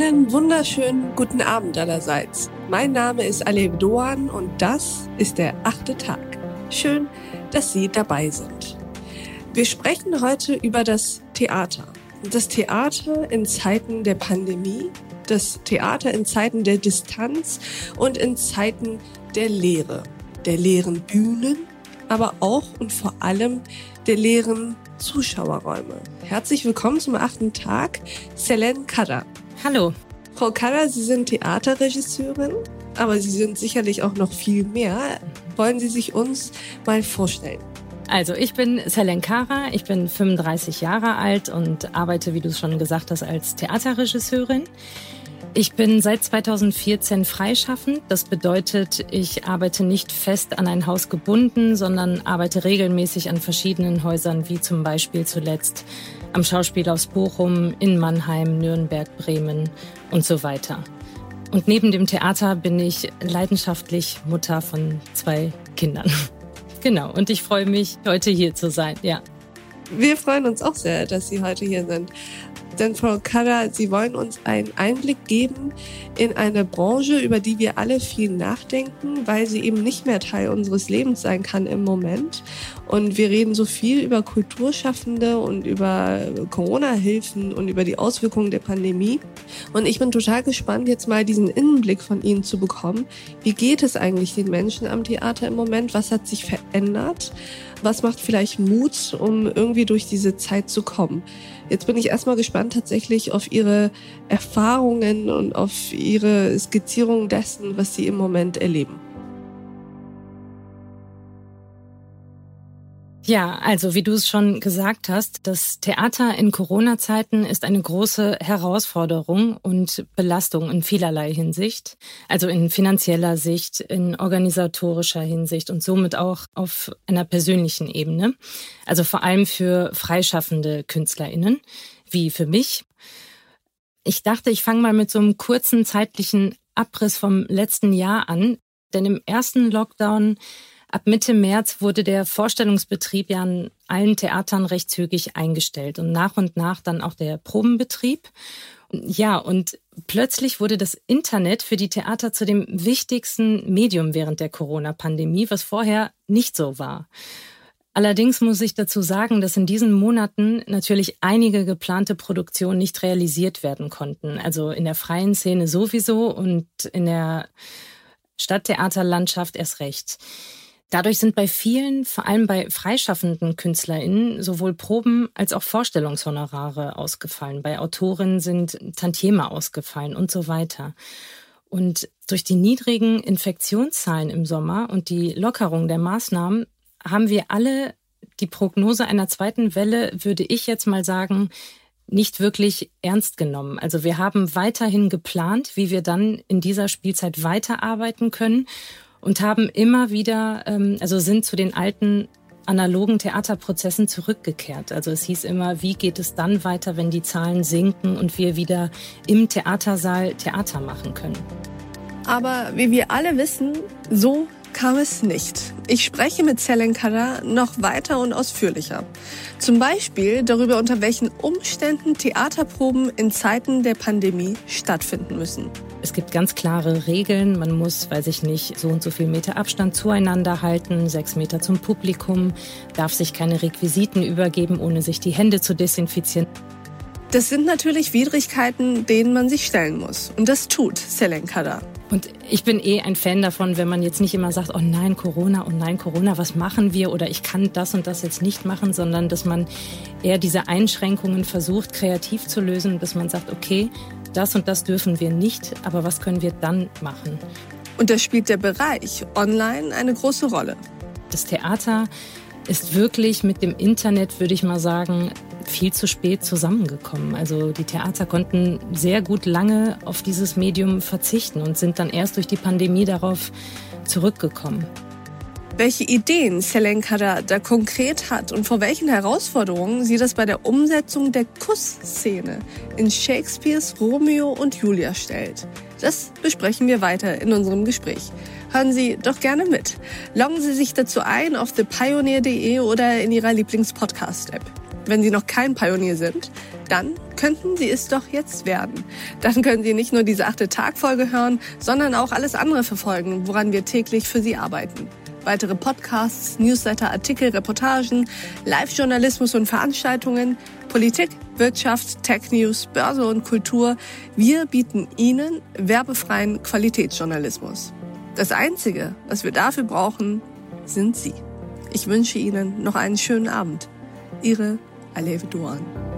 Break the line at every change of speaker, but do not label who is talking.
wunderschönen guten Abend allerseits. Mein Name ist Alev Doan und das ist der achte Tag. Schön, dass Sie dabei sind. Wir sprechen heute über das Theater. Das Theater in Zeiten der Pandemie, das Theater in Zeiten der Distanz und in Zeiten der Lehre, der leeren Bühnen, aber auch und vor allem der leeren Zuschauerräume. Herzlich willkommen zum achten Tag, Selen Kada.
Hallo.
Frau Kaller, Sie sind Theaterregisseurin, aber Sie sind sicherlich auch noch viel mehr. Wollen Sie sich uns mal vorstellen?
Also ich bin Selen Kara, ich bin 35 Jahre alt und arbeite, wie du es schon gesagt hast, als Theaterregisseurin. Ich bin seit 2014 freischaffend. Das bedeutet, ich arbeite nicht fest an ein Haus gebunden, sondern arbeite regelmäßig an verschiedenen Häusern, wie zum Beispiel zuletzt am Schauspielhaus Bochum, in Mannheim, Nürnberg, Bremen und so weiter. Und neben dem Theater bin ich leidenschaftlich Mutter von zwei Kindern. Genau, und ich freue mich, heute hier zu sein, ja.
Wir freuen uns auch sehr, dass Sie heute hier sind. Denn Frau Kader, Sie wollen uns einen Einblick geben in eine Branche, über die wir alle viel nachdenken, weil sie eben nicht mehr Teil unseres Lebens sein kann im Moment. Und wir reden so viel über Kulturschaffende und über Corona-Hilfen und über die Auswirkungen der Pandemie. Und ich bin total gespannt, jetzt mal diesen Innenblick von Ihnen zu bekommen. Wie geht es eigentlich den Menschen am Theater im Moment? Was hat sich verändert? Was macht vielleicht Mut, um irgendwie durch diese Zeit zu kommen? Jetzt bin ich erstmal gespannt tatsächlich auf Ihre Erfahrungen und auf Ihre Skizzierung dessen, was Sie im Moment erleben.
Ja, also wie du es schon gesagt hast, das Theater in Corona-Zeiten ist eine große Herausforderung und Belastung in vielerlei Hinsicht. Also in finanzieller Sicht, in organisatorischer Hinsicht und somit auch auf einer persönlichen Ebene. Also vor allem für freischaffende KünstlerInnen, wie für mich. Ich dachte, ich fange mal mit so einem kurzen zeitlichen Abriss vom letzten Jahr an. Denn im ersten Lockdown Ab Mitte März wurde der Vorstellungsbetrieb ja an allen Theatern recht zügig eingestellt und nach und nach dann auch der Probenbetrieb. Ja, und plötzlich wurde das Internet für die Theater zu dem wichtigsten Medium während der Corona-Pandemie, was vorher nicht so war. Allerdings muss ich dazu sagen, dass in diesen Monaten natürlich einige geplante Produktionen nicht realisiert werden konnten. Also in der freien Szene sowieso und in der Stadttheaterlandschaft erst recht. Dadurch sind bei vielen, vor allem bei freischaffenden KünstlerInnen, sowohl Proben als auch Vorstellungshonorare ausgefallen. Bei Autorinnen sind Tantieme ausgefallen und so weiter. Und durch die niedrigen Infektionszahlen im Sommer und die Lockerung der Maßnahmen haben wir alle die Prognose einer zweiten Welle, würde ich jetzt mal sagen, nicht wirklich ernst genommen. Also wir haben weiterhin geplant, wie wir dann in dieser Spielzeit weiterarbeiten können und haben immer wieder, ähm, also sind zu den alten analogen Theaterprozessen zurückgekehrt. Also es hieß immer, wie geht es dann weiter, wenn die Zahlen sinken und wir wieder im Theatersaal Theater machen können.
Aber wie wir alle wissen, so kam es nicht. Ich spreche mit Selenkara noch weiter und ausführlicher. Zum Beispiel darüber, unter welchen Umständen Theaterproben in Zeiten der Pandemie stattfinden müssen.
Es gibt ganz klare Regeln. Man muss, weiß ich nicht, so und so viel Meter Abstand zueinander halten, sechs Meter zum Publikum, darf sich keine Requisiten übergeben, ohne sich die Hände zu desinfizieren.
Das sind natürlich Widrigkeiten, denen man sich stellen muss. Und das tut Selenkada.
Und ich bin eh ein Fan davon, wenn man jetzt nicht immer sagt, oh nein, Corona, oh nein, Corona, was machen wir? Oder ich kann das und das jetzt nicht machen, sondern dass man eher diese Einschränkungen versucht, kreativ zu lösen, dass man sagt, okay, das und das dürfen wir nicht, aber was können wir dann machen?
Und da spielt der Bereich online eine große Rolle.
Das Theater ist wirklich mit dem Internet, würde ich mal sagen, viel zu spät zusammengekommen. Also die Theater konnten sehr gut lange auf dieses Medium verzichten und sind dann erst durch die Pandemie darauf zurückgekommen.
Welche Ideen Selenkada da konkret hat und vor welchen Herausforderungen sie das bei der Umsetzung der Kussszene in Shakespeares Romeo und Julia stellt, das besprechen wir weiter in unserem Gespräch. Hören Sie doch gerne mit. Loggen Sie sich dazu ein auf thepioneer.de oder in Ihrer Lieblingspodcast-App. Wenn Sie noch kein Pionier sind, dann könnten Sie es doch jetzt werden. Dann können Sie nicht nur diese achte Tagfolge hören, sondern auch alles andere verfolgen, woran wir täglich für Sie arbeiten. Weitere Podcasts, Newsletter, Artikel, Reportagen, Live-Journalismus und Veranstaltungen, Politik, Wirtschaft, Tech News, Börse und Kultur. Wir bieten Ihnen werbefreien Qualitätsjournalismus. Das Einzige, was wir dafür brauchen, sind Sie. Ich wünsche Ihnen noch einen schönen Abend. Ihre I leave it to one.